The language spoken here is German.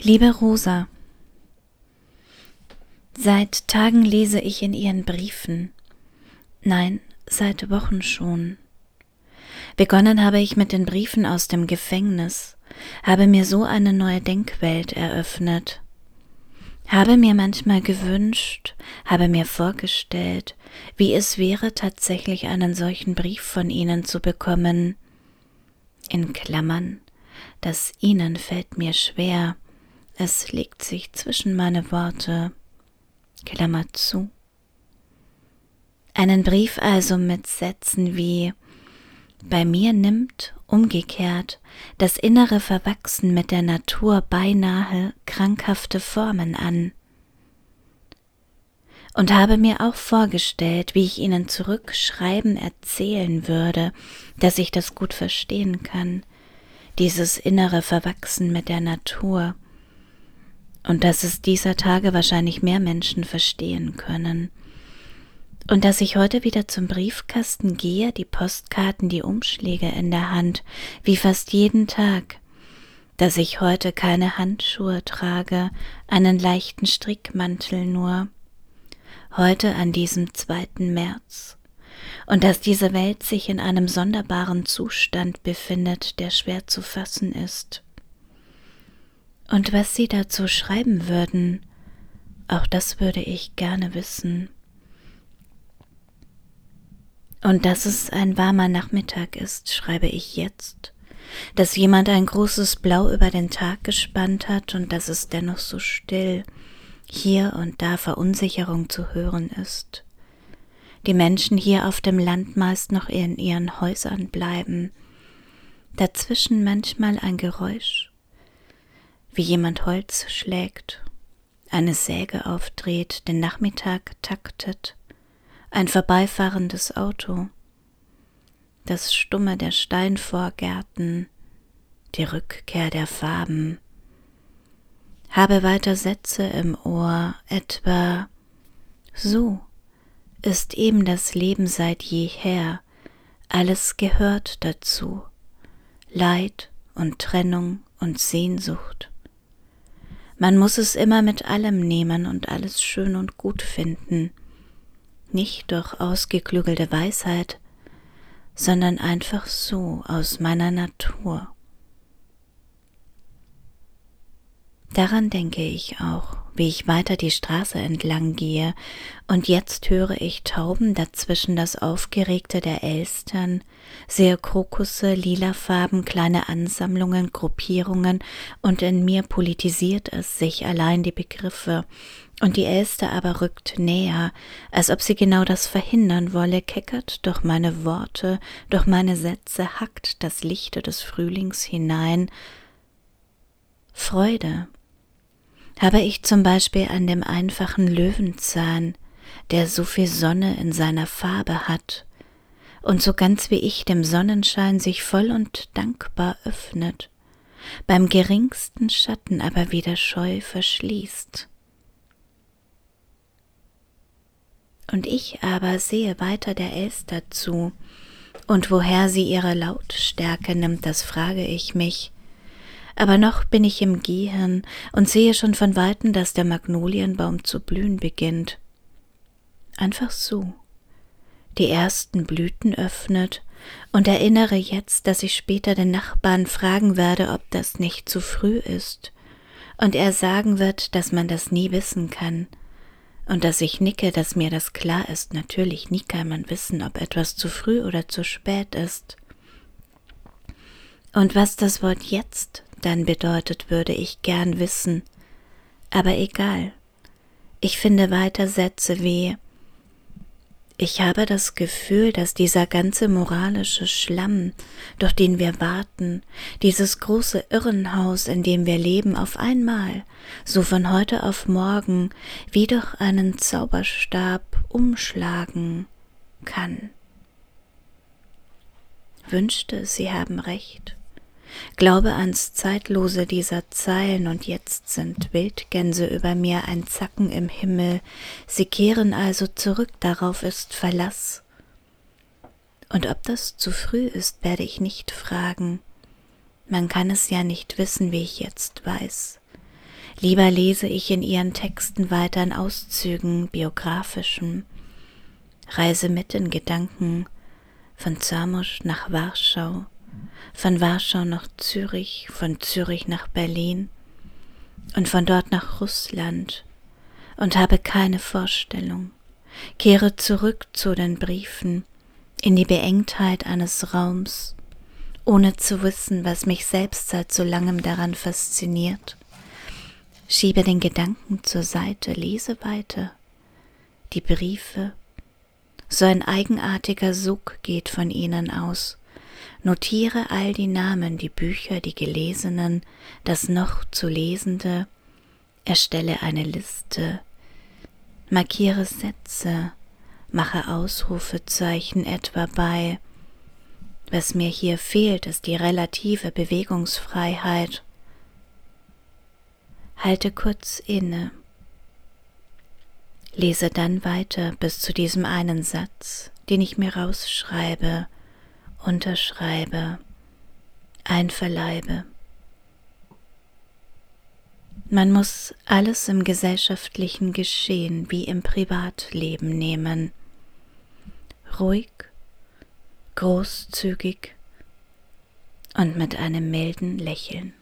Liebe Rosa, seit Tagen lese ich in Ihren Briefen, nein, seit Wochen schon. Begonnen habe ich mit den Briefen aus dem Gefängnis, habe mir so eine neue Denkwelt eröffnet, habe mir manchmal gewünscht, habe mir vorgestellt, wie es wäre, tatsächlich einen solchen Brief von Ihnen zu bekommen. In Klammern, das Ihnen fällt mir schwer, es legt sich zwischen meine Worte. Klammer zu. Einen Brief also mit Sätzen wie Bei mir nimmt umgekehrt das innere Verwachsen mit der Natur beinahe krankhafte Formen an. Und habe mir auch vorgestellt, wie ich Ihnen zurückschreiben erzählen würde, dass ich das gut verstehen kann, dieses innere Verwachsen mit der Natur, und dass es dieser Tage wahrscheinlich mehr Menschen verstehen können. Und dass ich heute wieder zum Briefkasten gehe, die Postkarten, die Umschläge in der Hand, wie fast jeden Tag, dass ich heute keine Handschuhe trage, einen leichten Strickmantel nur, heute an diesem zweiten März, und dass diese Welt sich in einem sonderbaren Zustand befindet, der schwer zu fassen ist. Und was Sie dazu schreiben würden, auch das würde ich gerne wissen. Und dass es ein warmer Nachmittag ist, schreibe ich jetzt, dass jemand ein großes Blau über den Tag gespannt hat und dass es dennoch so still, hier und da Verunsicherung zu hören ist. Die Menschen hier auf dem Land meist noch in ihren Häusern bleiben, dazwischen manchmal ein Geräusch wie jemand Holz schlägt, eine Säge aufdreht, den Nachmittag taktet, ein vorbeifahrendes Auto, das Stumme der Steinvorgärten, die Rückkehr der Farben. Habe weiter Sätze im Ohr, etwa so ist eben das Leben seit jeher, alles gehört dazu, Leid und Trennung und Sehnsucht. Man muss es immer mit allem nehmen und alles schön und gut finden, nicht durch ausgeklügelte Weisheit, sondern einfach so aus meiner Natur. Daran denke ich auch, wie ich weiter die Straße entlang gehe, und jetzt höre ich Tauben dazwischen das Aufgeregte der Elstern, sehe Krokusse, lilafarben, kleine Ansammlungen, Gruppierungen, und in mir politisiert es sich allein die Begriffe, und die Elster aber rückt näher, als ob sie genau das verhindern wolle, keckert durch meine Worte, durch meine Sätze, hackt das Lichte des Frühlings hinein. Freude, habe ich zum Beispiel an dem einfachen Löwenzahn, der so viel Sonne in seiner Farbe hat und so ganz wie ich dem Sonnenschein sich voll und dankbar öffnet, beim geringsten Schatten aber wieder scheu verschließt. Und ich aber sehe weiter der Elster zu, und woher sie ihre Lautstärke nimmt, das frage ich mich, aber noch bin ich im Gehen und sehe schon von weitem, dass der Magnolienbaum zu blühen beginnt. Einfach so. Die ersten Blüten öffnet und erinnere jetzt, dass ich später den Nachbarn fragen werde, ob das nicht zu früh ist, und er sagen wird, dass man das nie wissen kann, und dass ich nicke, dass mir das klar ist, natürlich nie kann man wissen, ob etwas zu früh oder zu spät ist. Und was das Wort jetzt dann bedeutet, würde ich gern wissen. Aber egal. Ich finde weiter Sätze wie Ich habe das Gefühl, dass dieser ganze moralische Schlamm, durch den wir warten, dieses große Irrenhaus, in dem wir leben, auf einmal, so von heute auf morgen, wie durch einen Zauberstab umschlagen kann. Wünschte, Sie haben recht. Glaube ans Zeitlose dieser Zeilen, und jetzt sind Wildgänse über mir ein Zacken im Himmel, sie kehren also zurück, darauf ist Verlass. Und ob das zu früh ist, werde ich nicht fragen. Man kann es ja nicht wissen, wie ich jetzt weiß. Lieber lese ich in ihren Texten weiter in Auszügen biografischen, reise mit in Gedanken von Zamosch nach Warschau, von Warschau nach Zürich, von Zürich nach Berlin und von dort nach Russland und habe keine Vorstellung, kehre zurück zu den Briefen, in die Beengtheit eines Raums, ohne zu wissen, was mich selbst seit so langem daran fasziniert. Schiebe den Gedanken zur Seite, lese weiter. Die Briefe, so ein eigenartiger Sog geht von ihnen aus. Notiere all die Namen, die Bücher, die Gelesenen, das noch zu Lesende, erstelle eine Liste, markiere Sätze, mache Ausrufezeichen etwa bei. Was mir hier fehlt, ist die relative Bewegungsfreiheit. Halte kurz inne. Lese dann weiter bis zu diesem einen Satz, den ich mir rausschreibe, unterschreibe, einverleibe. Man muss alles im gesellschaftlichen Geschehen wie im Privatleben nehmen. Ruhig, großzügig und mit einem milden Lächeln.